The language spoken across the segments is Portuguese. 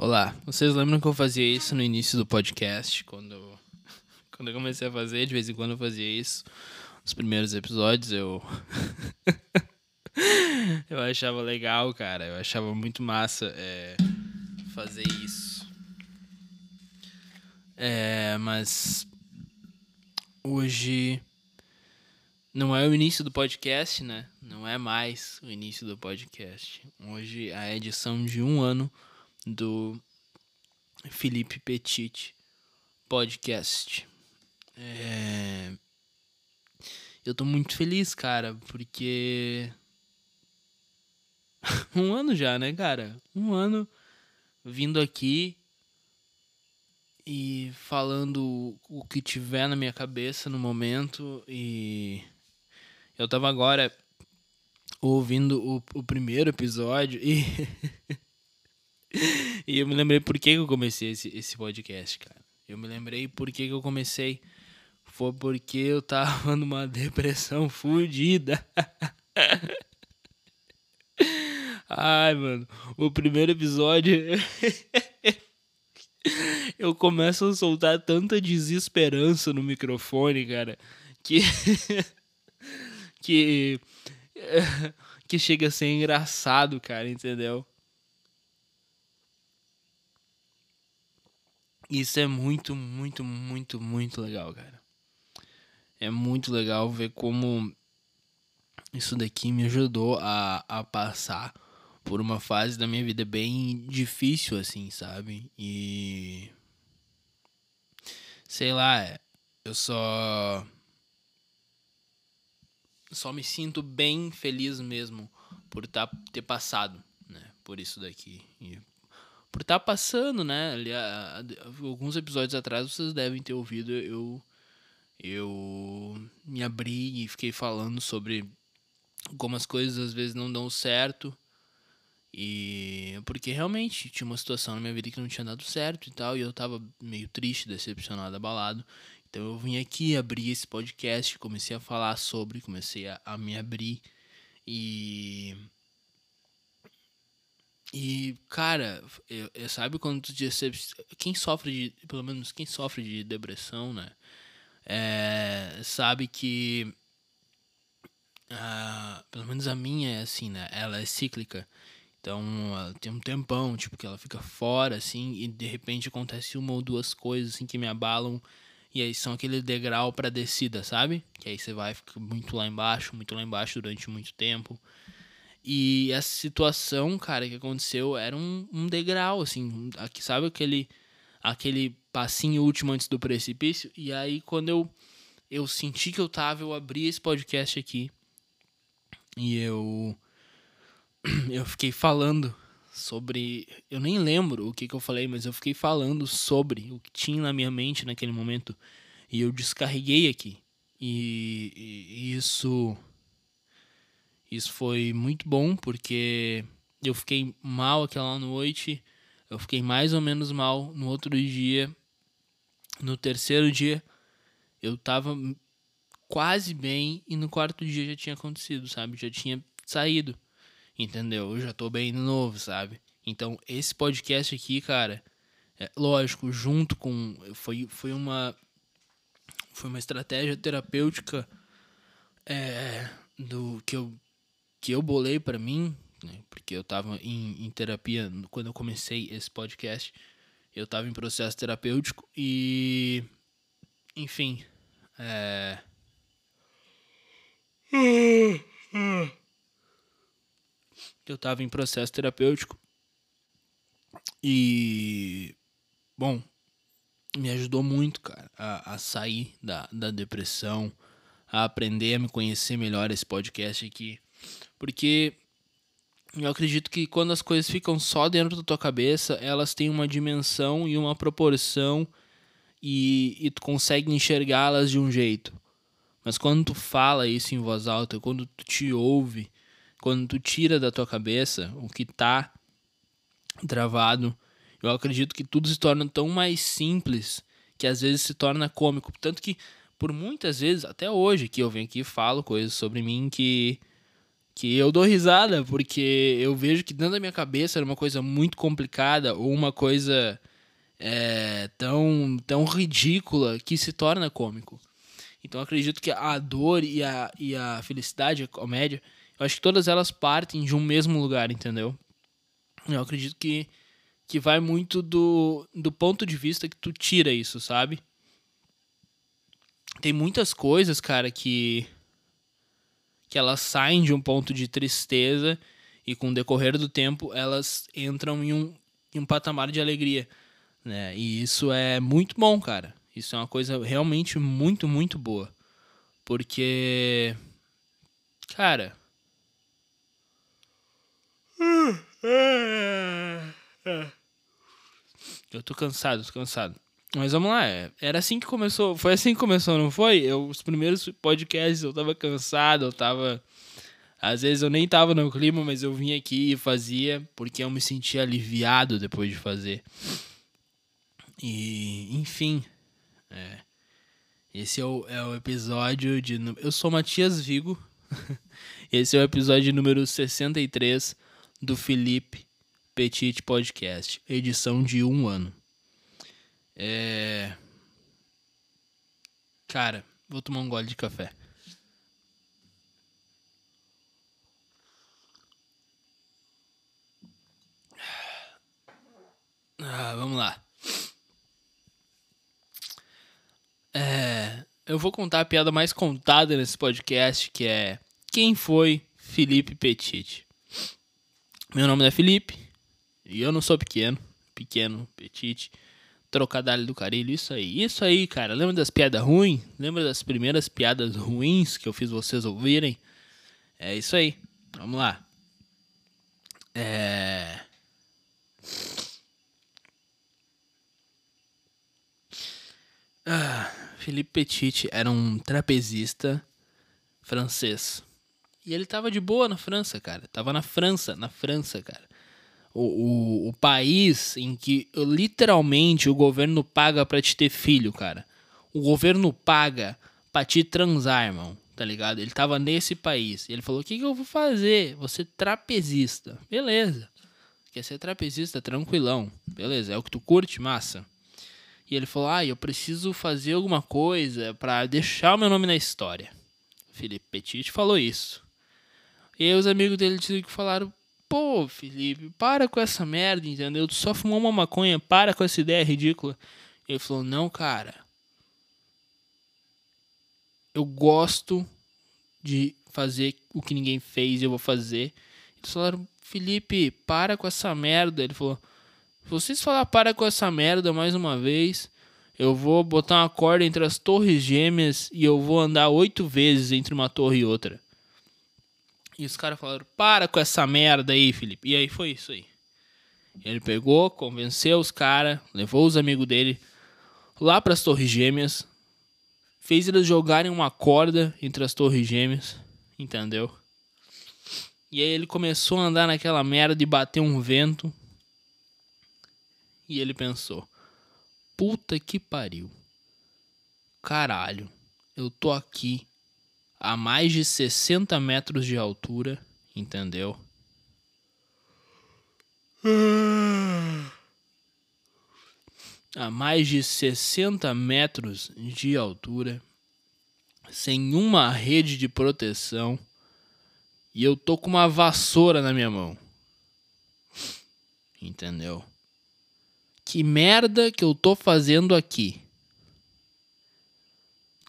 Olá, vocês lembram que eu fazia isso no início do podcast? Quando, quando eu comecei a fazer, de vez em quando eu fazia isso. Nos primeiros episódios eu. eu achava legal, cara. Eu achava muito massa é, fazer isso. É, mas. Hoje. Não é o início do podcast, né? Não é mais o início do podcast. Hoje a edição de um ano do Felipe Petit Podcast. É... Eu tô muito feliz, cara, porque. um ano já, né, cara? Um ano vindo aqui e falando o que tiver na minha cabeça no momento. E eu tava agora ouvindo o, o primeiro episódio e. e eu me lembrei por que eu comecei esse, esse podcast, cara. Eu me lembrei por que eu comecei. Foi porque eu tava numa depressão fodida. Ai, mano. O primeiro episódio. eu começo a soltar tanta desesperança no microfone, cara. Que. que. que chega a ser engraçado, cara, entendeu? Isso é muito, muito, muito, muito legal, cara. É muito legal ver como isso daqui me ajudou a, a passar por uma fase da minha vida bem difícil, assim, sabe? E. Sei lá, eu só. Só me sinto bem feliz mesmo por tá, ter passado, né? Por isso daqui. E por estar tá passando, né? Ali, a, a, alguns episódios atrás vocês devem ter ouvido eu eu me abri e fiquei falando sobre como as coisas às vezes não dão certo e porque realmente tinha uma situação na minha vida que não tinha dado certo e tal e eu tava meio triste, decepcionado, abalado. Então eu vim aqui abrir esse podcast, comecei a falar sobre, comecei a, a me abrir e e, cara, eu, eu sabe quando tu quem sofre de, pelo menos quem sofre de depressão, né, é, sabe que, uh, pelo menos a minha é assim, né, ela é cíclica, então ela tem um tempão, tipo, que ela fica fora, assim, e de repente acontece uma ou duas coisas, assim, que me abalam, e aí são aquele degrau para descida, sabe? Que aí você vai ficar muito lá embaixo, muito lá embaixo durante muito tempo. E essa situação, cara, que aconteceu era um, um degrau, assim, aqui, sabe aquele aquele passinho último antes do precipício? E aí, quando eu, eu senti que eu tava, eu abri esse podcast aqui e eu, eu fiquei falando sobre. Eu nem lembro o que, que eu falei, mas eu fiquei falando sobre o que tinha na minha mente naquele momento e eu descarreguei aqui. e, e isso isso foi muito bom porque eu fiquei mal aquela noite, eu fiquei mais ou menos mal no outro dia. No terceiro dia eu tava quase bem e no quarto dia já tinha acontecido, sabe? Já tinha saído. Entendeu? Eu já tô bem de novo, sabe? Então, esse podcast aqui, cara, é lógico, junto com foi foi uma foi uma estratégia terapêutica é, do que eu que eu bolei para mim, né, porque eu estava em, em, terapia quando eu comecei esse podcast, eu estava em processo terapêutico e, enfim, é... eu estava em processo terapêutico e, bom, me ajudou muito, cara, a, a sair da, da depressão, a aprender a me conhecer melhor. Esse podcast aqui porque eu acredito que quando as coisas ficam só dentro da tua cabeça, elas têm uma dimensão e uma proporção e, e tu consegue enxergá-las de um jeito. Mas quando tu fala isso em voz alta, quando tu te ouve, quando tu tira da tua cabeça o que tá travado, eu acredito que tudo se torna tão mais simples que às vezes se torna cômico. Tanto que, por muitas vezes, até hoje, que eu venho aqui e falo coisas sobre mim que que eu dou risada, porque eu vejo que dentro da minha cabeça era uma coisa muito complicada ou uma coisa é, tão, tão ridícula que se torna cômico. Então acredito que a dor e a, e a felicidade, a comédia, eu acho que todas elas partem de um mesmo lugar, entendeu? Eu acredito que, que vai muito do, do ponto de vista que tu tira isso, sabe? Tem muitas coisas, cara, que que elas saem de um ponto de tristeza e com o decorrer do tempo elas entram em um, em um patamar de alegria, né? E isso é muito bom, cara. Isso é uma coisa realmente muito, muito boa. Porque cara, eu tô cansado, tô cansado. Mas vamos lá, é, era assim que começou. Foi assim que começou, não foi? Eu, os primeiros podcasts eu tava cansado, eu tava. Às vezes eu nem tava no clima, mas eu vinha aqui e fazia, porque eu me sentia aliviado depois de fazer. E, enfim. É. Esse é o, é o episódio de. Eu sou Matias Vigo. Esse é o episódio número 63 do Felipe Petit Podcast, edição de um ano. É. Cara, vou tomar um gole de café. Ah, vamos lá. É, eu vou contar a piada mais contada nesse podcast, que é quem foi Felipe Petit. Meu nome é Felipe e eu não sou pequeno, pequeno, petit trocadilho do carilho, isso aí. Isso aí, cara. Lembra das piadas ruins? Lembra das primeiras piadas ruins que eu fiz vocês ouvirem? É isso aí. Vamos lá. É. Ah, Philippe Petit era um trapezista francês. E ele tava de boa na França, cara. Tava na França, na França, cara o, o, o país em que literalmente o governo paga pra te ter filho, cara. O governo paga pra te transar, irmão. Tá ligado? Ele tava nesse país. Ele falou: O que, que eu vou fazer? Você trapezista. Beleza. Quer ser trapezista? Tranquilão. Beleza. É o que tu curte? Massa. E ele falou: Ah, eu preciso fazer alguma coisa para deixar o meu nome na história. Felipe Petit falou isso. E aí os amigos dele falaram: Pô, Felipe, para com essa merda, entendeu? Tu só fumou uma maconha, para com essa ideia ridícula. Ele falou: Não, cara. Eu gosto de fazer o que ninguém fez eu vou fazer. Eles falaram: Felipe, para com essa merda. Ele falou: Se vocês falar para com essa merda mais uma vez, eu vou botar uma corda entre as torres gêmeas e eu vou andar oito vezes entre uma torre e outra. E os caras falaram: para com essa merda aí, Felipe. E aí foi isso aí. Ele pegou, convenceu os caras, levou os amigos dele lá para as Torres Gêmeas, fez eles jogarem uma corda entre as Torres Gêmeas, entendeu? E aí ele começou a andar naquela merda e bater um vento. E ele pensou: puta que pariu. Caralho, eu tô aqui a mais de 60 metros de altura, entendeu? A mais de 60 metros de altura, sem uma rede de proteção, e eu tô com uma vassoura na minha mão. Entendeu? Que merda que eu tô fazendo aqui?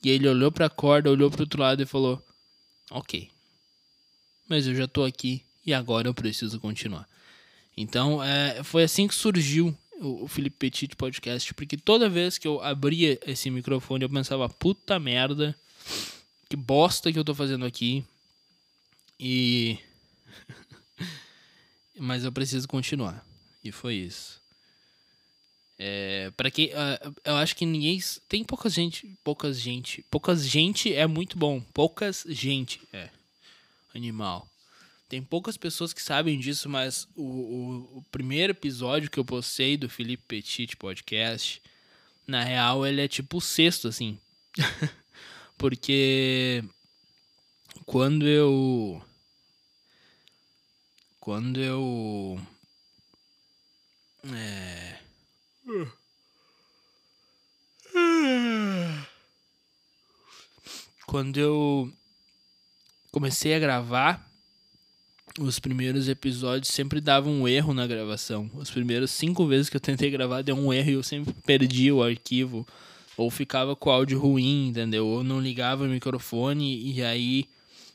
E ele olhou para a corda, olhou para outro lado e falou: Ok, mas eu já tô aqui e agora eu preciso continuar. Então é, foi assim que surgiu o, Felipe Petit Podcast, porque toda vez que eu abria esse microfone eu pensava: puta merda, que bosta que eu tô fazendo aqui. E. mas eu preciso continuar. E foi isso. É, para quem uh, eu acho que ninguém tem pouca gente, poucas gente, poucas gente é muito bom, poucas gente é animal. Tem poucas pessoas que sabem disso, mas o, o, o primeiro episódio que eu postei do Felipe Petit podcast, na real ele é tipo o sexto assim, porque quando eu quando eu. É. Quando eu comecei a gravar, os primeiros episódios sempre davam um erro na gravação. As primeiras cinco vezes que eu tentei gravar deu um erro e eu sempre perdi o arquivo. Ou ficava com o áudio ruim, entendeu? Ou não ligava o microfone e aí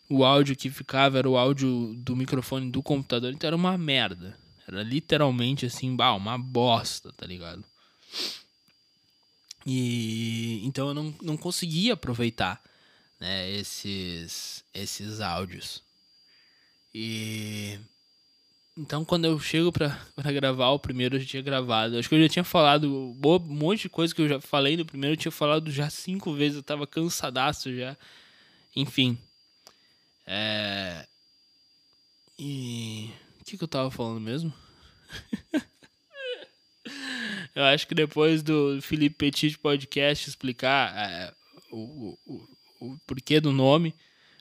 o áudio que ficava era o áudio do microfone do computador, então era uma merda. Era literalmente assim, bah, uma bosta, tá ligado? E então eu não, não conseguia aproveitar né, esses, esses áudios. E então quando eu chego pra, pra gravar o primeiro eu já tinha gravado. Acho que eu já tinha falado um monte de coisa que eu já falei no primeiro, eu tinha falado já cinco vezes, eu tava cansadaço já. Enfim. É... E. O que, que eu tava falando mesmo? eu acho que depois do Felipe Petit Podcast explicar é, o, o, o porquê do nome,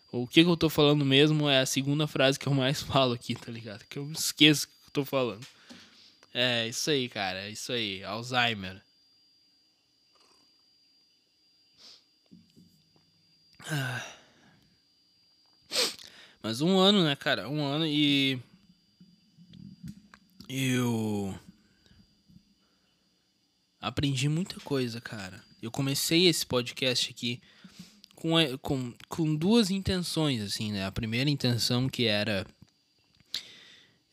o que, que eu tô falando mesmo é a segunda frase que eu mais falo aqui, tá ligado? Que eu esqueço o que eu tô falando. É, isso aí, cara. É isso aí. Alzheimer. Ah. Mas um ano, né, cara? Um ano e. Eu. Aprendi muita coisa, cara. Eu comecei esse podcast aqui com, com, com duas intenções, assim, né? A primeira intenção que era.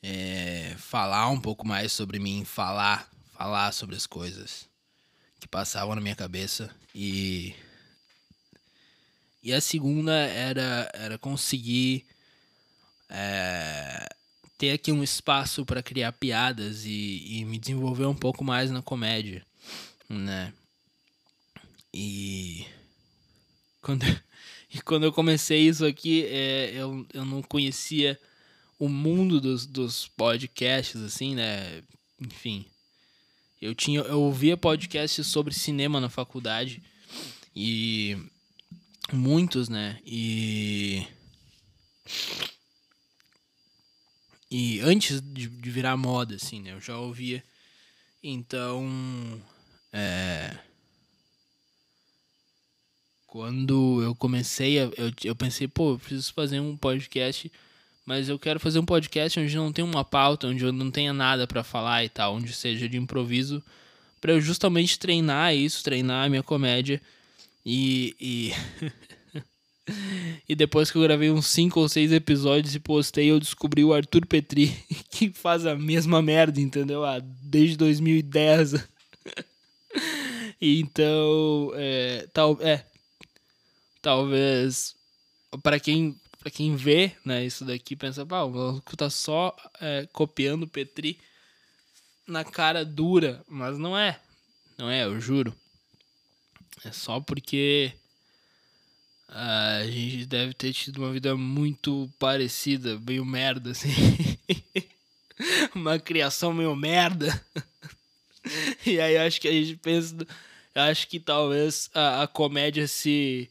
É, falar um pouco mais sobre mim, falar, falar sobre as coisas que passavam na minha cabeça e e a segunda era era conseguir é, ter aqui um espaço para criar piadas e, e me desenvolver um pouco mais na comédia, né? E quando, e quando eu comecei isso aqui, é, eu, eu não conhecia o mundo dos, dos podcasts, assim, né? Enfim, eu tinha eu ouvia podcasts sobre cinema na faculdade e muitos, né? E e antes de, de virar moda, assim, né? Eu já ouvia. Então. É. Quando eu comecei, a, eu, eu pensei, pô, eu preciso fazer um podcast, mas eu quero fazer um podcast onde não tem uma pauta, onde eu não tenha nada para falar e tal, onde seja de improviso, para eu justamente treinar isso, treinar a minha comédia e. e E depois que eu gravei uns 5 ou 6 episódios e postei, eu descobri o Arthur Petri, que faz a mesma merda, entendeu? Ah, desde 2010. então, é, tal, é, talvez para quem para quem vê, né, isso daqui pensa, pá, o maluco tá só é, copiando o Petri na cara dura, mas não é. Não é, eu juro. É só porque a gente deve ter tido uma vida muito parecida, meio merda, assim. uma criação meio merda. e aí acho que a gente pensa. Acho que talvez a, a comédia se,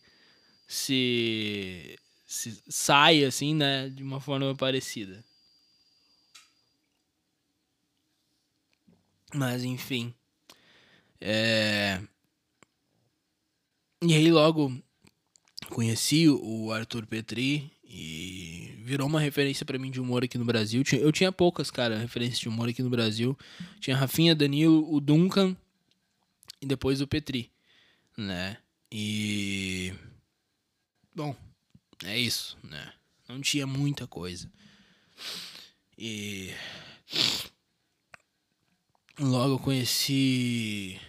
se. se saia, assim, né? De uma forma parecida. Mas enfim. É... E aí logo conheci o Arthur Petri e virou uma referência para mim de humor aqui no Brasil. Eu tinha poucas, cara, referências de humor aqui no Brasil. Tinha Rafinha, Danilo, o Duncan e depois o Petri, né? E bom, é isso, né? Não tinha muita coisa. E logo eu conheci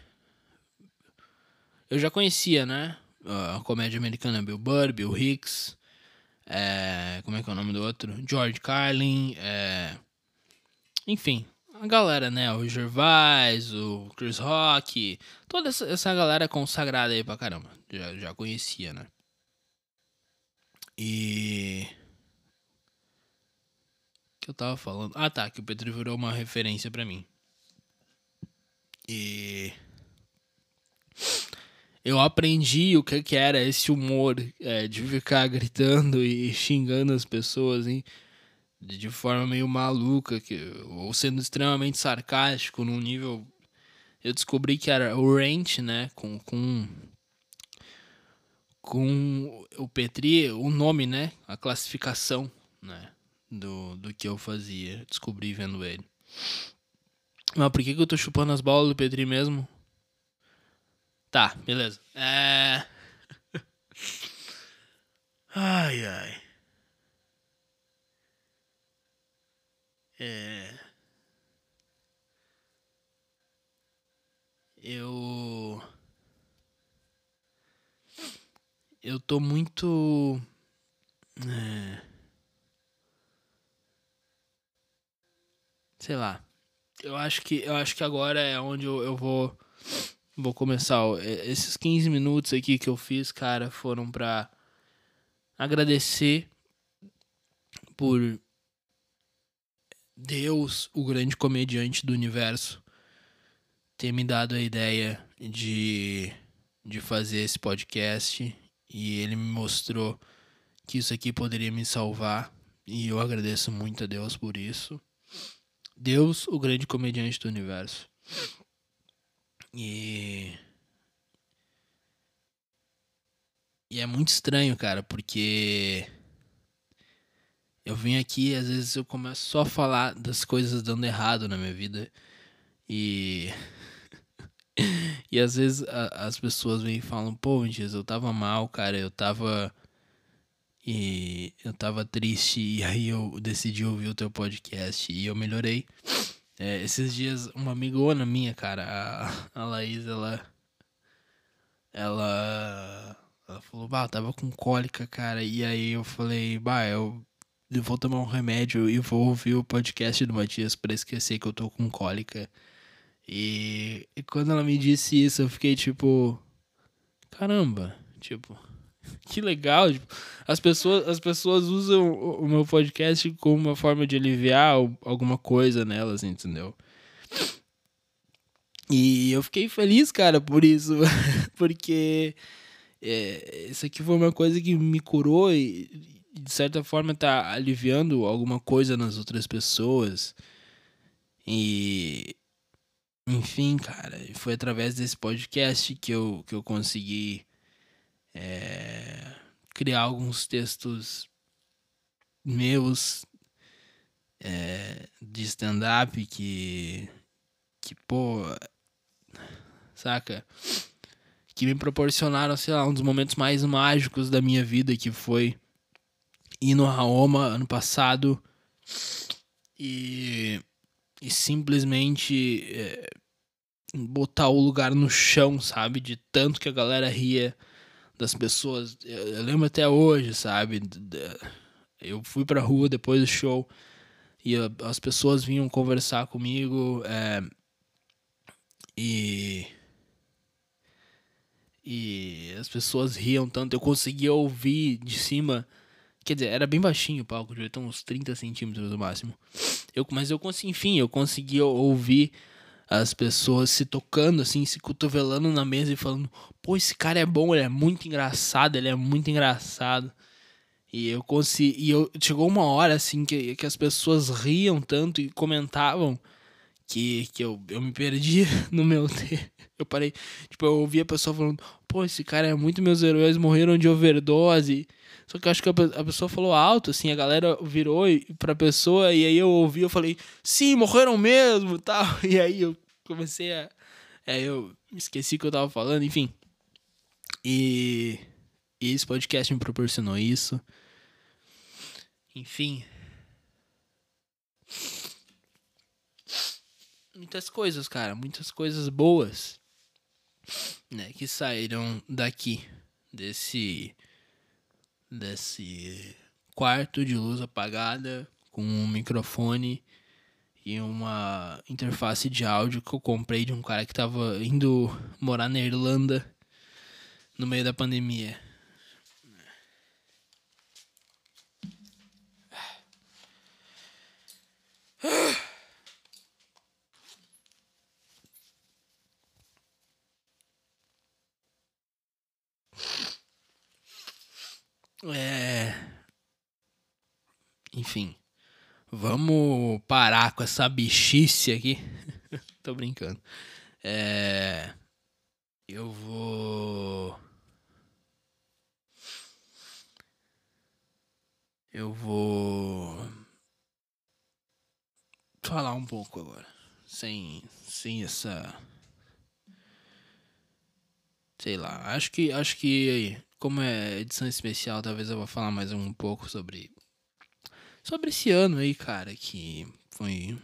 eu já conhecia, né? A comédia americana Bill Burr, Bill Hicks, é, como é que é o nome do outro? George Carlin, é, enfim, a galera, né? O Gervais, o Chris Rock, toda essa, essa galera consagrada aí pra caramba. Já, já conhecia, né? E. Que eu tava falando? Ah, tá, que o Pedro virou uma referência para mim. E eu aprendi o que, que era esse humor é, de ficar gritando e xingando as pessoas, hein? de forma meio maluca, que, ou sendo extremamente sarcástico num nível. Eu descobri que era o Ranch, né? Com, com, com o Petri, o nome, né? A classificação, né? Do, do que eu fazia. Descobri vendo ele. Mas por que, que eu tô chupando as bolas do Petri mesmo? Tá, beleza. É. ai, ai. É. Eu. Eu tô muito. É... Sei lá. Eu acho que eu acho que agora é onde eu, eu vou vou começar. Esses 15 minutos aqui que eu fiz, cara, foram pra agradecer por Deus, o grande comediante do universo, ter me dado a ideia de, de fazer esse podcast e ele me mostrou que isso aqui poderia me salvar e eu agradeço muito a Deus por isso. Deus, o grande comediante do universo. E. E é muito estranho, cara, porque eu venho aqui às vezes eu começo só a falar das coisas dando errado na minha vida. E. e às vezes a, as pessoas vêm e falam: pô, Jesus, eu tava mal, cara, eu tava. E eu tava triste, e aí eu decidi ouvir o teu podcast e eu melhorei. É, esses dias, uma amigona minha, cara, a, a Laís, ela. Ela. Ela falou, bah, tava com cólica, cara. E aí eu falei, bah, eu vou tomar um remédio e vou ouvir o podcast do Matias para esquecer que eu tô com cólica. E, e, quando ela me disse isso, eu fiquei tipo, caramba, tipo, que legal. Tipo, as pessoas, as pessoas usam o, meu podcast como uma forma de aliviar alguma coisa nelas, entendeu? E eu fiquei feliz, cara, por isso, porque é, isso aqui foi uma coisa que me curou e de certa forma tá aliviando alguma coisa nas outras pessoas. E enfim, cara, foi através desse podcast que eu, que eu consegui é, criar alguns textos meus é, de stand-up que, que, pô, saca? Que me proporcionaram, sei lá, um dos momentos mais mágicos da minha vida, que foi ir no Raoma ano passado e, e simplesmente é, botar o lugar no chão, sabe? De tanto que a galera ria das pessoas. Eu, eu lembro até hoje, sabe? Eu fui pra rua depois do show e as pessoas vinham conversar comigo é, e e as pessoas riam tanto eu conseguia ouvir de cima Quer dizer, era bem baixinho o palco, devia ter uns 30 centímetros no máximo. Eu, mas eu consegui, enfim, eu consegui ouvir as pessoas se tocando, assim, se cotovelando na mesa e falando: pô, esse cara é bom, ele é muito engraçado, ele é muito engraçado. E eu consegui. E eu, chegou uma hora, assim, que, que as pessoas riam tanto e comentavam que, que eu, eu me perdi no meu. Eu parei. Tipo, eu ouvi a pessoa falando: pô, esse cara é muito. Meus heróis morreram de overdose. Só que eu acho que a pessoa falou alto, assim, a galera virou pra pessoa e aí eu ouvi, eu falei, sim, morreram mesmo tal. E aí eu comecei a. É, eu esqueci o que eu tava falando, enfim. E, e esse podcast me proporcionou isso. Enfim. Muitas coisas, cara, muitas coisas boas, né, que saíram daqui, desse desse quarto de luz apagada com um microfone e uma interface de áudio que eu comprei de um cara que tava indo morar na Irlanda no meio da pandemia. Enfim. Vamos parar com essa bichice aqui. Tô brincando. É. Eu vou. Eu vou. Falar um pouco agora. Sem. Sem essa. Sei lá. Acho que. Acho que. Como é edição especial, talvez eu vou falar mais um pouco sobre. Sobre esse ano aí, cara. Que foi.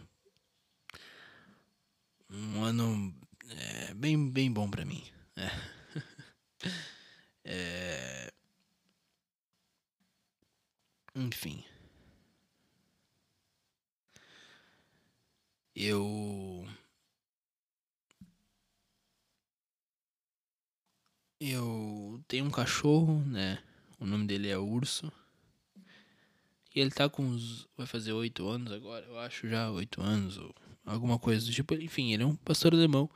Um ano. É, bem, bem bom pra mim. É. é... Enfim. Eu. Eu tenho um cachorro, né? O nome dele é Urso. E ele tá com uns. Vai fazer oito anos agora, eu acho já, oito anos, ou alguma coisa do tipo. Enfim, ele é um pastor alemão.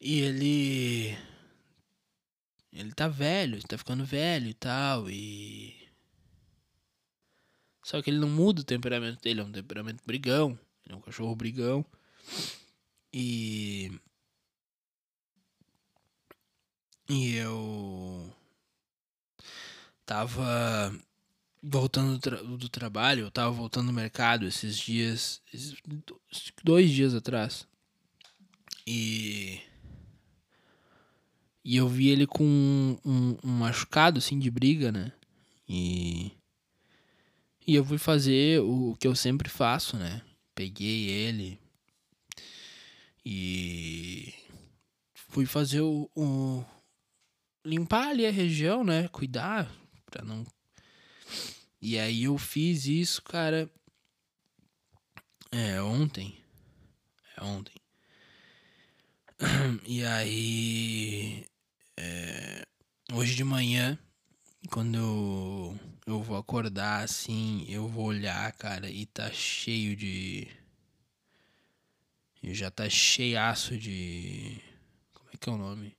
E ele. Ele tá velho, tá ficando velho e tal, e. Só que ele não muda o temperamento dele, é um temperamento brigão. Ele é um cachorro brigão. E. E eu. Tava voltando do, tra do, trabalho, eu tava voltando do mercado esses dias, esses dois dias atrás. E e eu vi ele com um, um, um, machucado assim de briga, né? E e eu fui fazer o, que eu sempre faço, né? Peguei ele e fui fazer o, o limpar ali a região, né? Cuidar para não e aí eu fiz isso, cara. É, ontem. É ontem. E aí. É, hoje de manhã, quando eu, eu vou acordar assim, eu vou olhar, cara, e tá cheio de. Já tá cheiaço de. Como é que é o nome?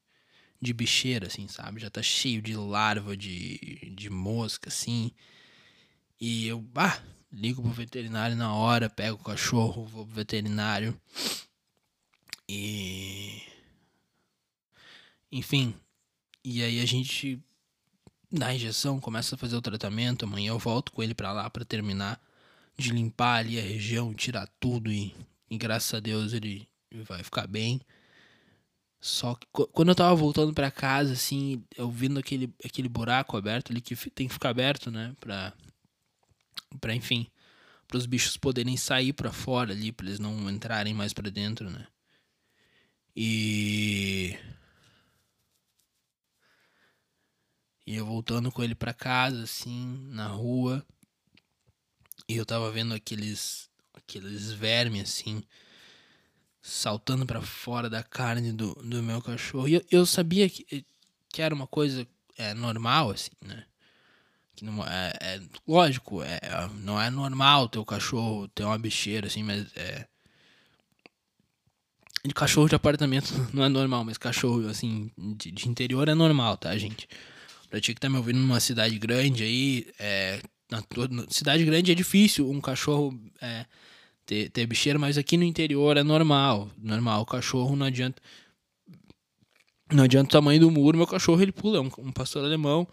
De bicheira, assim, sabe? Já tá cheio de larva, de, de mosca, assim. E eu, ah, ligo pro veterinário na hora, pego o cachorro, vou pro veterinário. E. Enfim. E aí a gente dá a injeção, começa a fazer o tratamento. Amanhã eu volto com ele para lá para terminar de limpar ali a região, tirar tudo e, e graças a Deus ele vai ficar bem. Só que quando eu tava voltando para casa, assim, eu vendo aquele, aquele buraco aberto ali que tem que ficar aberto, né? Pra para enfim, para os bichos poderem sair para fora ali, para eles não entrarem mais para dentro, né? E e eu voltando com ele para casa assim, na rua, e eu tava vendo aqueles aqueles vermes assim saltando para fora da carne do, do meu cachorro. E eu, eu sabia que, que era uma coisa é, normal assim, né? Que não é, é lógico, é, não é normal ter o cachorro ter uma bicheira assim, mas é de cachorro de apartamento não é normal, mas cachorro assim de, de interior é normal, tá, gente? Pra ti que tá me ouvindo numa cidade grande aí, é, na, na cidade grande é difícil um cachorro é, ter, ter bicheira, mas aqui no interior é normal, normal. O cachorro não adianta não adianta o tamanho do muro, meu cachorro ele pula, é um, um pastor alemão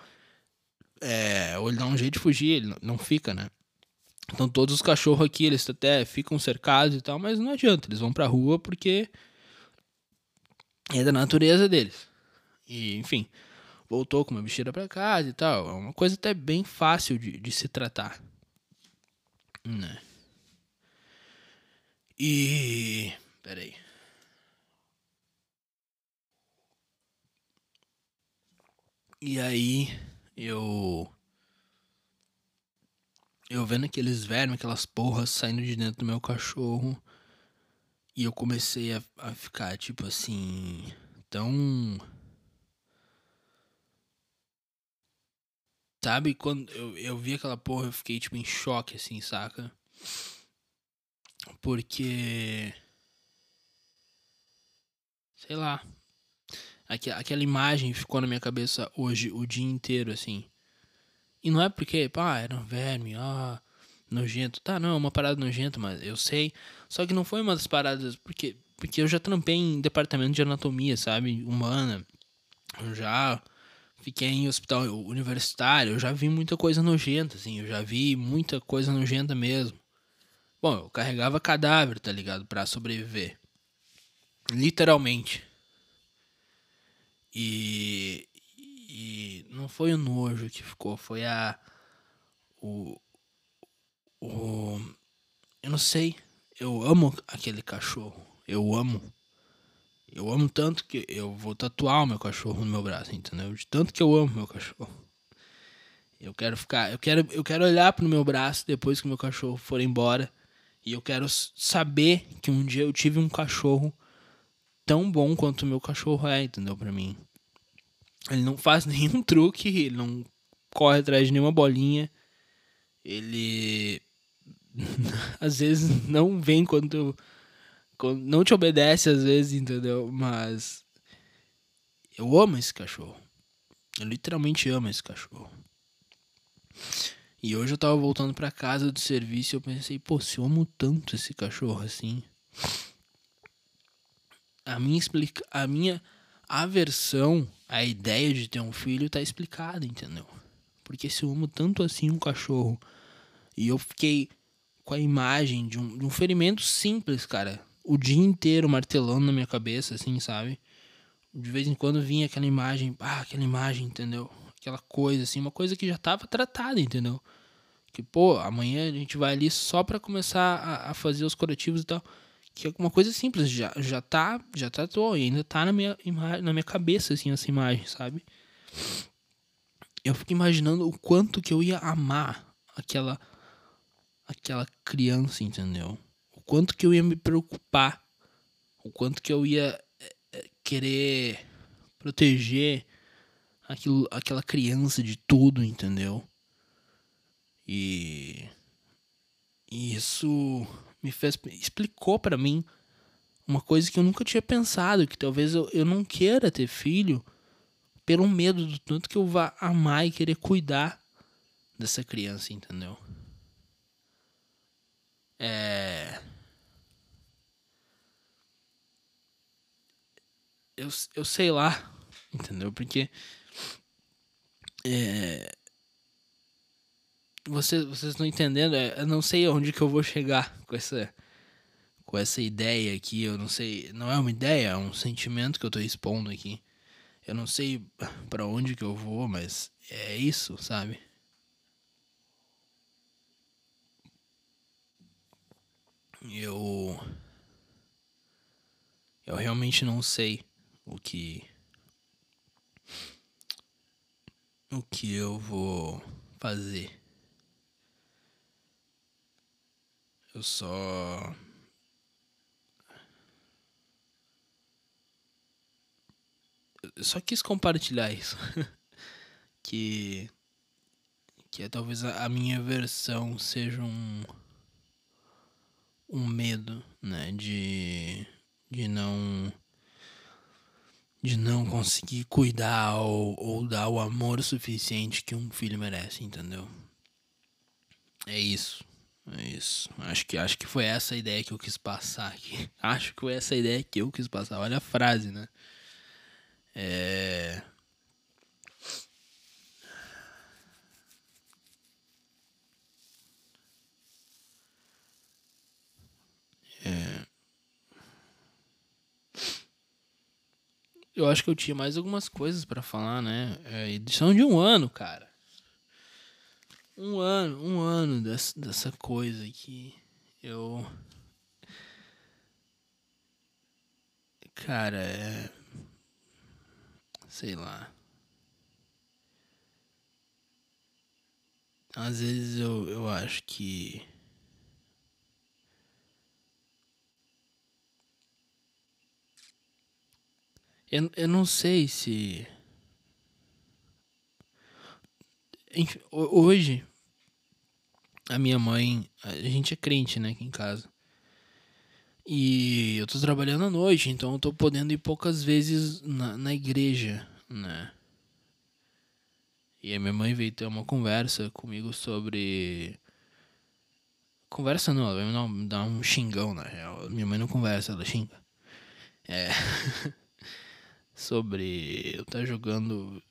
é, ou ele dá um jeito de fugir, ele não fica, né? Então todos os cachorros aqui, eles até ficam cercados e tal, mas não adianta, eles vão pra rua porque é da natureza deles. E, enfim, voltou com uma bicheira pra casa e tal. É uma coisa até bem fácil de, de se tratar. Né? E. Peraí. E aí eu. Eu vendo aqueles vermes, aquelas porras saindo de dentro do meu cachorro. E eu comecei a, a ficar, tipo assim. Tão. Sabe, quando eu, eu vi aquela porra, eu fiquei, tipo, em choque, assim, saca? Porque. Sei lá aquela imagem ficou na minha cabeça hoje o dia inteiro, assim. E não é porque, pá, era um verme, ah, nojento. Tá, não, é uma parada nojenta, mas eu sei. Só que não foi uma das paradas, porque, porque eu já trampei em departamento de anatomia, sabe? Humana. Eu já fiquei em hospital universitário, eu já vi muita coisa nojenta, assim. Eu já vi muita coisa nojenta mesmo. Bom, eu carregava cadáver, tá ligado? Pra sobreviver. Literalmente. E, e não foi o nojo que ficou, foi a. O. O. Eu não sei. Eu amo aquele cachorro. Eu amo. Eu amo tanto que eu vou tatuar o meu cachorro no meu braço, entendeu? De tanto que eu amo meu cachorro. Eu quero ficar. Eu quero, eu quero olhar pro meu braço depois que meu cachorro for embora. E eu quero saber que um dia eu tive um cachorro tão bom quanto o meu cachorro é, entendeu? Pra mim. Ele não faz nenhum truque, ele não corre atrás de nenhuma bolinha. Ele às vezes não vem quando, quando não te obedece às vezes, entendeu? Mas eu amo esse cachorro. Eu literalmente amo esse cachorro. E hoje eu tava voltando para casa do serviço e eu pensei, pô, se eu amo tanto esse cachorro assim, a minha explica a minha aversão à ideia de ter um filho tá explicada, entendeu? Porque se eu amo tanto assim um cachorro e eu fiquei com a imagem de um, de um ferimento simples, cara, o dia inteiro martelando na minha cabeça, assim, sabe? De vez em quando vinha aquela imagem, ah, aquela imagem, entendeu? Aquela coisa, assim, uma coisa que já tava tratada, entendeu? Que, pô, amanhã a gente vai ali só para começar a, a fazer os coletivos e tal que é uma coisa simples, já, já tá, já tá e ainda tá na minha, na minha cabeça, assim, essa imagem, sabe? Eu fico imaginando o quanto que eu ia amar aquela, aquela criança, entendeu? O quanto que eu ia me preocupar, o quanto que eu ia é, é, querer proteger aquilo, aquela criança de tudo, entendeu? E isso me fez explicou para mim uma coisa que eu nunca tinha pensado, que talvez eu, eu não queira ter filho pelo medo do tanto que eu vá amar e querer cuidar dessa criança, entendeu? É eu, eu sei lá, entendeu? Porque é, vocês, vocês estão entendendo? É, eu não sei onde que eu vou chegar com essa, com essa ideia aqui. Eu não sei. Não é uma ideia, é um sentimento que eu estou expondo aqui. Eu não sei para onde que eu vou, mas é isso, sabe? Eu. Eu realmente não sei o que. O que eu vou fazer. Eu só. Eu só quis compartilhar isso. que. Que é talvez a minha versão seja um. Um medo, né? De. De não. De não conseguir cuidar ou, ou dar o amor suficiente que um filho merece, entendeu? É isso. É isso. Acho que, acho que foi essa a ideia que eu quis passar aqui. Acho que foi essa a ideia que eu quis passar. Olha a frase, né? É. É... Eu acho que eu tinha mais algumas coisas para falar, né? É edição de um ano, cara um ano, um ano dessa, dessa coisa que eu. Cara, é. Sei lá. Às vezes eu, eu acho que. Eu, eu não sei se. Hoje, a minha mãe, a gente é crente, né, aqui em casa. E eu tô trabalhando à noite, então eu tô podendo ir poucas vezes na, na igreja, né? E a minha mãe veio ter uma conversa comigo sobre Conversa não, ela um, dar um xingão, na real. Minha mãe não conversa, ela xinga. É. Sobre eu estar tá jogando.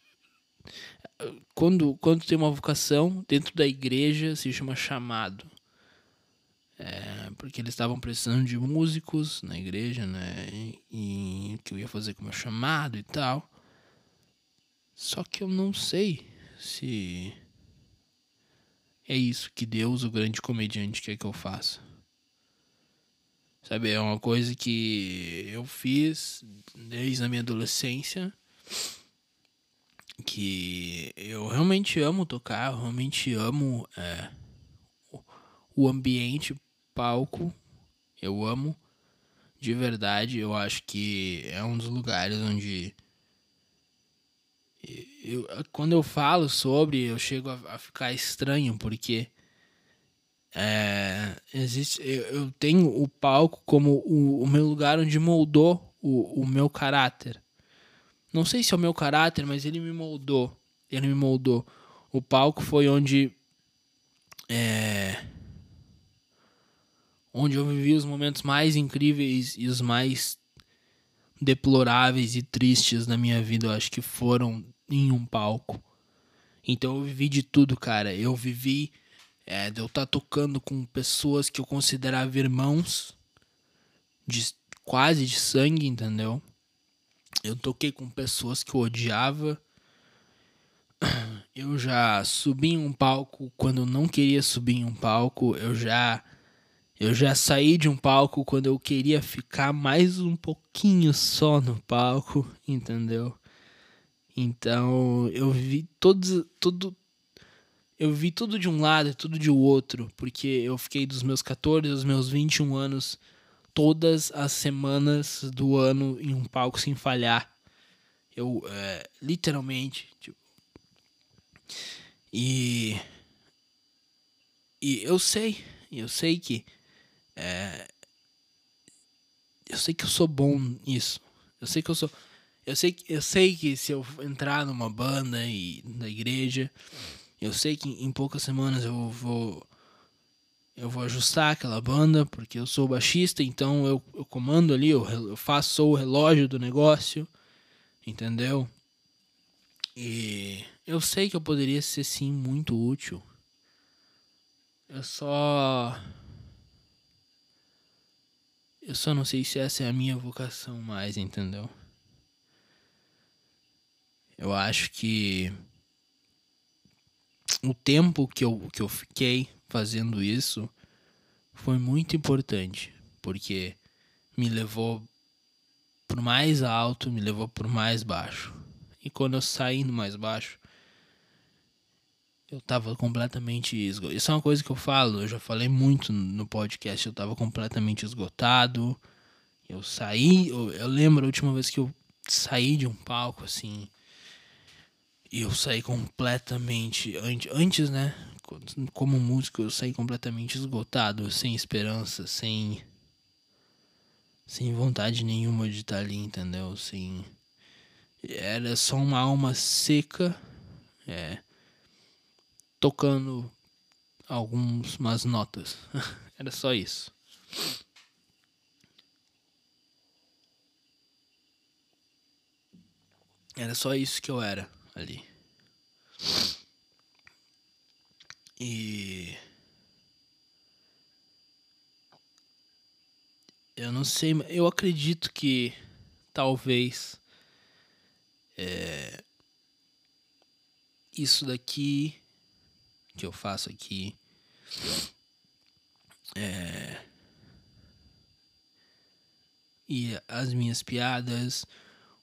Quando, quando tem uma vocação dentro da igreja, se chama chamado. É, porque eles estavam precisando de músicos na igreja, né? E, que eu ia fazer com o meu chamado e tal. Só que eu não sei se é isso que Deus, o grande comediante, quer que eu faça. Sabe, é uma coisa que eu fiz desde a minha adolescência. Que eu realmente amo tocar, eu realmente amo é, o ambiente palco. Eu amo de verdade. Eu acho que é um dos lugares onde eu, quando eu falo sobre, eu chego a, a ficar estranho porque é, existe, eu, eu, tenho o palco como o, o meu lugar onde moldou o, o meu caráter. Não sei se é o meu caráter, mas ele me moldou. Ele me moldou. O palco foi onde é, onde eu vivi os momentos mais incríveis e os mais deploráveis e tristes da minha vida, eu acho que foram em um palco. Então eu vivi de tudo, cara. Eu vivi é, de eu estar tá tocando com pessoas que eu considerava irmãos, de quase de sangue, entendeu? Eu toquei com pessoas que eu odiava. Eu já subi em um palco quando eu não queria subir em um palco. Eu já eu já saí de um palco quando eu queria ficar mais um pouquinho só no palco, entendeu? Então eu vi todos, tudo, eu vi tudo de um lado e tudo de outro, porque eu fiquei dos meus 14 aos meus 21 anos todas as semanas do ano em um palco sem falhar. Eu, é, literalmente, tipo, e e eu sei, eu sei que é, eu sei que eu sou bom nisso. Eu sei que eu sou. Eu sei, eu sei que se eu entrar numa banda e na igreja, eu sei que em poucas semanas eu vou eu vou ajustar aquela banda, porque eu sou baixista, então eu, eu comando ali, eu, eu faço sou o relógio do negócio, entendeu? E eu sei que eu poderia ser sim muito útil. Eu só eu só não sei se essa é a minha vocação mais, entendeu? Eu acho que o tempo que eu, que eu fiquei fazendo isso foi muito importante, porque me levou pro mais alto, me levou pro mais baixo. E quando eu saí no mais baixo, eu tava completamente esgotado. Isso é uma coisa que eu falo, eu já falei muito no podcast, eu tava completamente esgotado. Eu saí, eu, eu lembro a última vez que eu saí de um palco assim, e eu saí completamente antes, né, como músico, eu saí completamente esgotado, sem esperança, sem sem vontade nenhuma de estar ali, entendeu? Sem era só uma alma seca, é tocando algumas notas. Era só isso. Era só isso que eu era ali. E. Eu não sei, eu acredito que talvez. É, isso daqui que eu faço aqui. É... E as minhas piadas,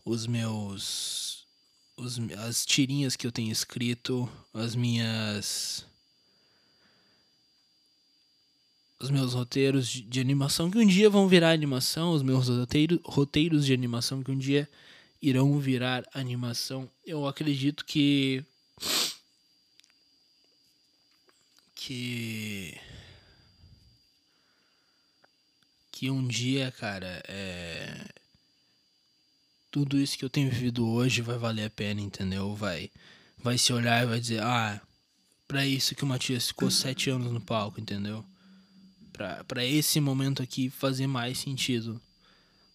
os meus. Os, as tirinhas que eu tenho escrito, as minhas. Os meus roteiros de, animação que um dia vão virar animação, os meus roteiro, roteiros de animação que um dia irão virar animação. Eu acredito que que que um dia, cara, é tudo isso que eu tenho vivido hoje vai valer a pena, entendeu? Vai vai se olhar e vai dizer, ah, para isso que o Matias ficou sete anos no palco, entendeu? Para esse momento aqui fazer mais sentido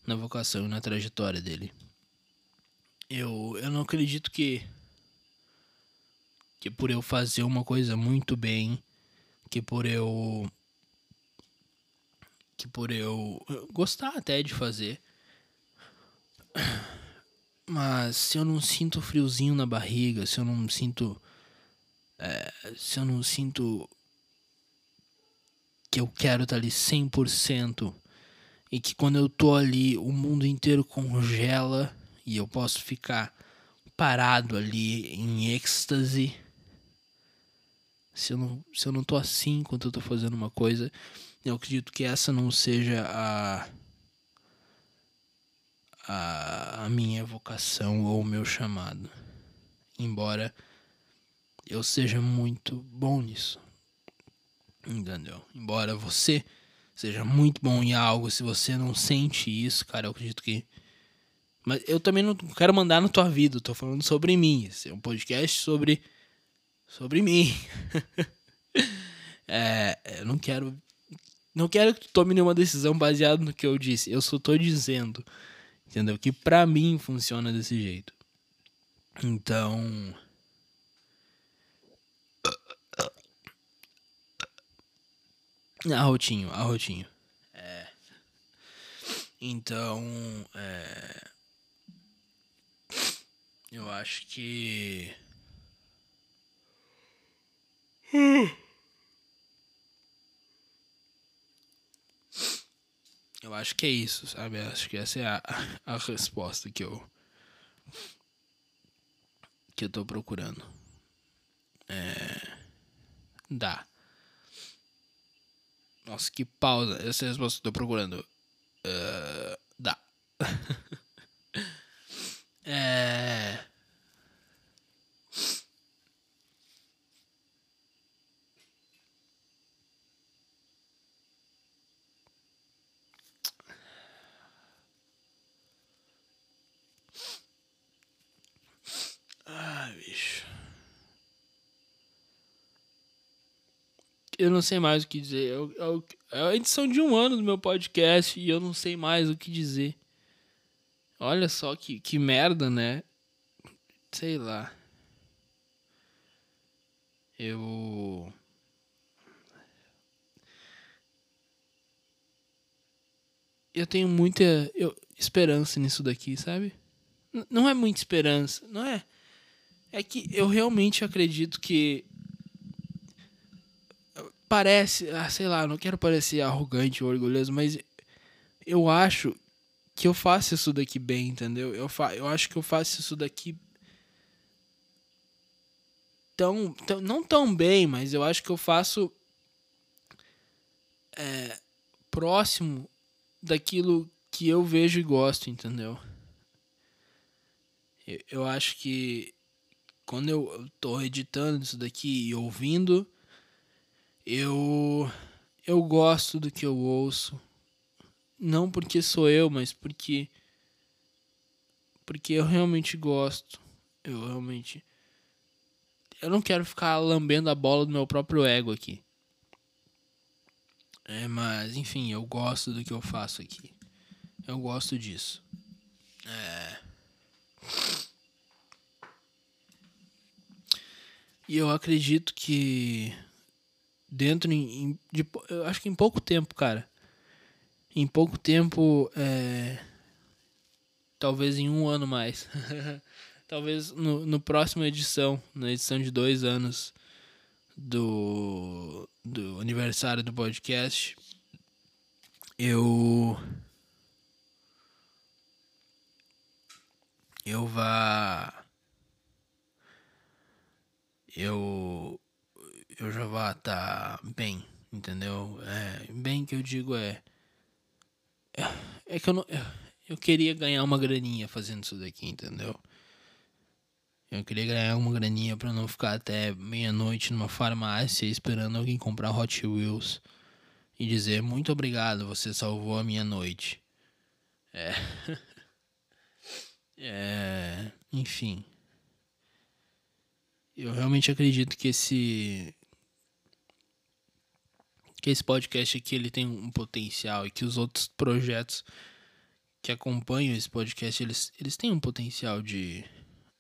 na vocação e na trajetória dele. Eu, eu não acredito que que por eu fazer uma coisa muito bem, que por eu que por eu gostar até de fazer, mas se eu não sinto friozinho na barriga, se eu não sinto é, se eu não sinto que eu quero estar ali 100% e que quando eu tô ali o mundo inteiro congela e eu posso ficar parado ali em êxtase. Se eu não, se eu não tô assim enquanto eu tô fazendo uma coisa, eu acredito que essa não seja a a, a minha vocação ou o meu chamado. Embora eu seja muito bom nisso. Entendeu? Embora você seja muito bom em algo, se você não sente isso, cara, eu acredito que. Mas eu também não quero mandar na tua vida, eu tô falando sobre mim. Esse é um podcast sobre. sobre mim. é, eu não quero. Não quero que tu tome nenhuma decisão baseada no que eu disse. Eu só tô dizendo. Entendeu? Que pra mim funciona desse jeito. Então. Arrotinho, arrotinho. É. Então, é. Eu acho que. Eu acho que é isso, sabe? Eu acho que essa é a, a resposta que eu. que eu tô procurando. É. Dá. Nossa, que pausa. Essa é a resposta que eu tô procurando. Uh, dá. é. Eu não sei mais o que dizer. Eu, eu, é a edição de um ano do meu podcast e eu não sei mais o que dizer. Olha só que, que merda, né? Sei lá. Eu. Eu tenho muita eu, esperança nisso daqui, sabe? N não é muita esperança, não é? É que eu realmente acredito que parece, ah, sei lá, não quero parecer arrogante ou orgulhoso, mas eu acho que eu faço isso daqui bem, entendeu? Eu, fa eu acho que eu faço isso daqui tão, tão não tão bem, mas eu acho que eu faço é, próximo daquilo que eu vejo e gosto, entendeu? Eu, eu acho que quando eu tô editando isso daqui e ouvindo, eu eu gosto do que eu ouço. Não porque sou eu, mas porque porque eu realmente gosto. Eu realmente eu não quero ficar lambendo a bola do meu próprio ego aqui. É, mas enfim, eu gosto do que eu faço aqui. Eu gosto disso. É. E eu acredito que dentro em, de, eu acho que em pouco tempo, cara. Em pouco tempo, é, talvez em um ano mais. talvez no, no próximo edição, na edição de dois anos do, do aniversário do podcast, eu eu vá eu eu já vá estar tá bem, entendeu? É, bem que eu digo é. É, é que eu não. Eu queria ganhar uma graninha fazendo isso daqui, entendeu? Eu queria ganhar uma graninha pra não ficar até meia-noite numa farmácia esperando alguém comprar Hot Wheels e dizer muito obrigado, você salvou a minha noite. É. é. Enfim. Eu realmente acredito que esse que esse podcast aqui ele tem um potencial e que os outros projetos que acompanham esse podcast, eles, eles têm um potencial de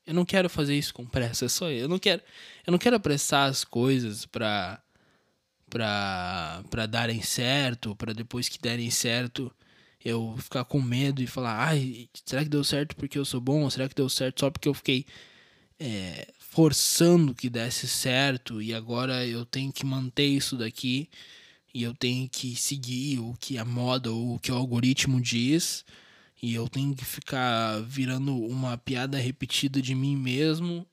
eu não quero fazer isso com pressa, é só eu não quero eu não quero apressar as coisas para para para darem certo, para depois que derem certo eu ficar com medo e falar, ai, será que deu certo porque eu sou bom? Ou será que deu certo só porque eu fiquei é, forçando que desse certo e agora eu tenho que manter isso daqui e eu tenho que seguir o que a moda ou o que o algoritmo diz e eu tenho que ficar virando uma piada repetida de mim mesmo,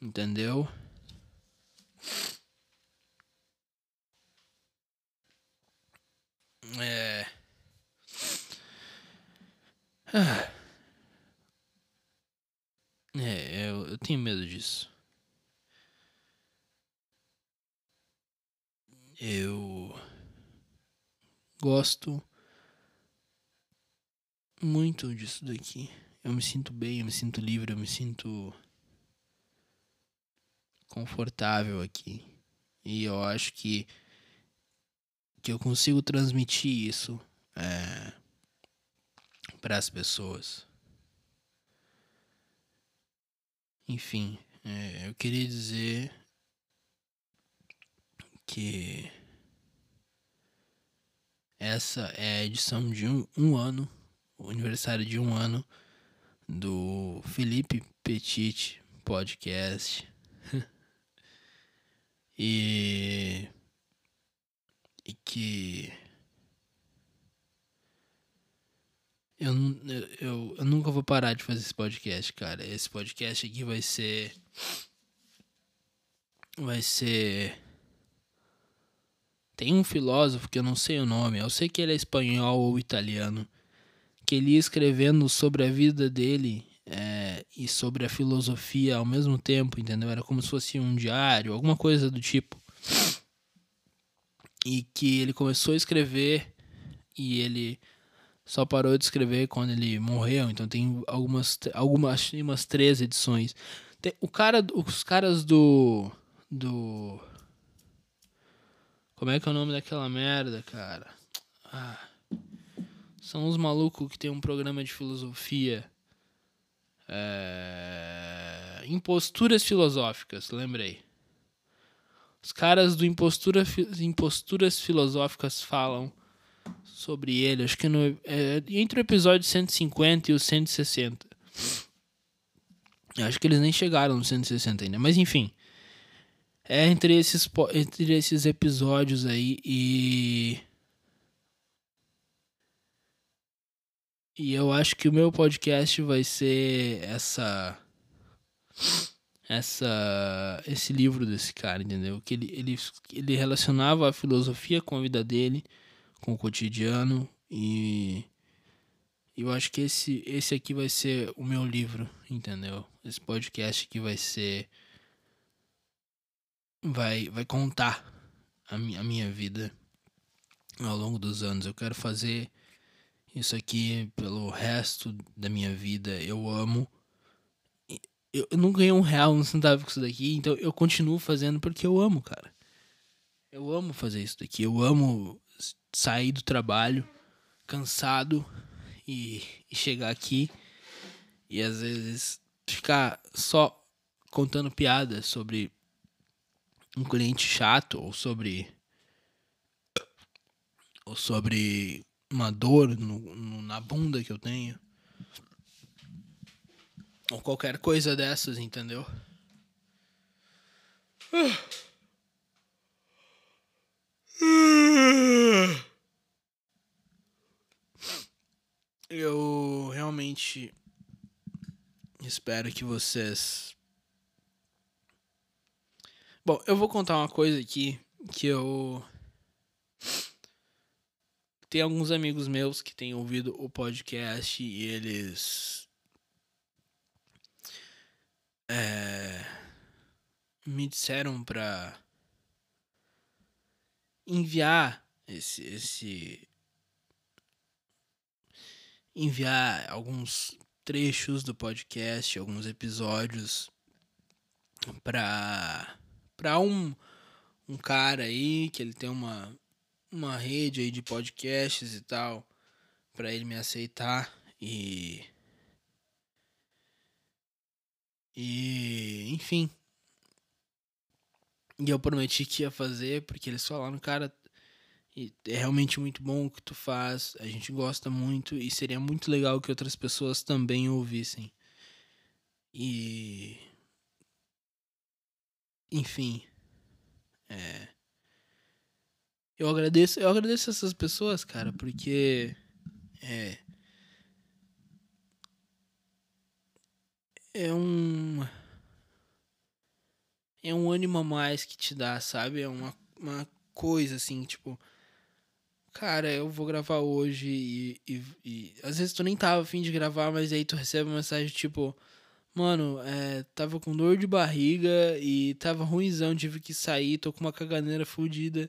entendeu? É. Ah. É, eu, eu tenho medo disso. Eu gosto muito disso daqui. Eu me sinto bem, eu me sinto livre, eu me sinto confortável aqui. E eu acho que que eu consigo transmitir isso é, para as pessoas. Enfim, é, eu queria dizer que essa é a edição de um, um ano, o aniversário de um ano do Felipe Petit Podcast. e, e que Eu, eu, eu nunca vou parar de fazer esse podcast, cara. Esse podcast aqui vai ser. Vai ser. Tem um filósofo que eu não sei o nome, eu sei que ele é espanhol ou italiano, que ele ia escrevendo sobre a vida dele é, e sobre a filosofia ao mesmo tempo, entendeu? Era como se fosse um diário, alguma coisa do tipo. E que ele começou a escrever e ele só parou de escrever quando ele morreu, então tem algumas algumas umas três edições. Tem, o cara, os caras do do Como é que é o nome daquela merda, cara? Ah, são os malucos que tem um programa de filosofia. É, imposturas filosóficas, lembrei. Os caras do impostura, imposturas filosóficas falam sobre ele, acho que no, é, entre o episódio 150 e o 160. Acho que eles nem chegaram no 160 ainda, mas enfim. É entre esses, entre esses episódios aí e. E eu acho que o meu podcast vai ser essa. Essa. Esse livro desse cara, entendeu? Que ele, ele, ele relacionava a filosofia com a vida dele com o cotidiano e eu acho que esse esse aqui vai ser o meu livro, entendeu? Esse podcast aqui vai ser vai vai contar a, mi, a minha vida ao longo dos anos. Eu quero fazer isso aqui pelo resto da minha vida. Eu amo eu, não ganhei um real, um centavo com isso daqui, então eu continuo fazendo porque eu amo, cara. Eu amo fazer isso daqui. Eu amo sair do trabalho cansado e, e chegar aqui e às vezes ficar só contando piadas sobre um cliente chato ou sobre ou sobre uma dor no, no, na bunda que eu tenho ou qualquer coisa dessas, entendeu? Eu realmente espero que vocês. Bom, eu vou contar uma coisa aqui que eu. Tem alguns amigos meus que têm ouvido o podcast e eles. É, me disseram pra enviar esse, esse enviar alguns trechos do podcast, alguns episódios para para um um cara aí que ele tem uma uma rede aí de podcasts e tal para ele me aceitar e e enfim. E eu prometi que ia fazer porque eles falaram cara é realmente muito bom o que tu faz a gente gosta muito e seria muito legal que outras pessoas também ouvissem. E enfim é eu agradeço eu agradeço essas pessoas cara porque é. É um. É um ânimo a mais que te dá, sabe? É uma, uma coisa assim, tipo. Cara, eu vou gravar hoje e, e, e Às vezes tu nem tava afim de gravar, mas aí tu recebe uma mensagem tipo. Mano, é, tava com dor de barriga e tava ruimzão, tive que sair, tô com uma caganeira fodida.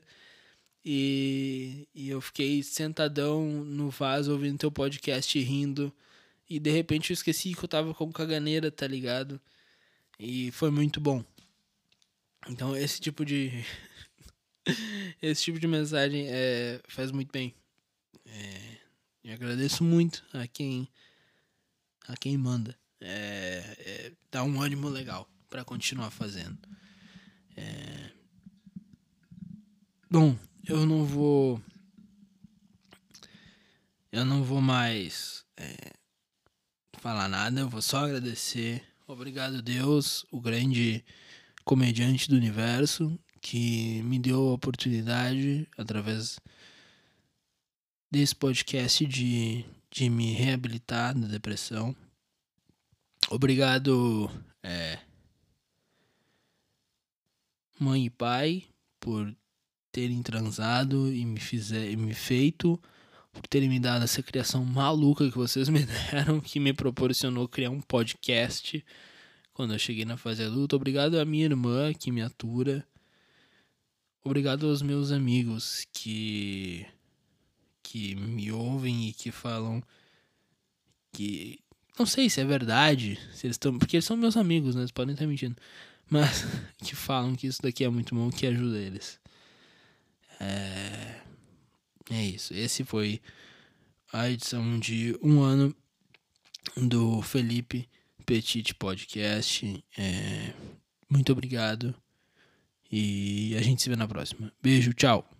E, e eu fiquei sentadão no vaso ouvindo teu podcast rindo. E de repente eu esqueci que eu tava com caganeira, tá ligado? E foi muito bom. Então esse tipo de. esse tipo de mensagem é, faz muito bem. É, eu agradeço muito a quem. a quem manda. É, é, dá um ânimo legal para continuar fazendo. É... Bom, eu não vou. Eu não vou mais é, falar nada, eu vou só agradecer. Obrigado, Deus, o grande comediante do universo, que me deu a oportunidade, através desse podcast, de, de me reabilitar da depressão. Obrigado, é, mãe e pai, por terem transado e me fizer, e me feito, por terem me dado essa criação maluca que vocês me deram, que me proporcionou criar um podcast quando eu cheguei na fase adulta. Obrigado à minha irmã que me atura. Obrigado aos meus amigos que que me ouvem e que falam que não sei se é verdade, se eles estão, porque eles são meus amigos, né? Eles podem estar mentindo, mas que falam que isso daqui é muito bom, que ajuda eles. É, é isso. Esse foi a edição de um ano do Felipe Petit Podcast. É, muito obrigado. E a gente se vê na próxima. Beijo, tchau.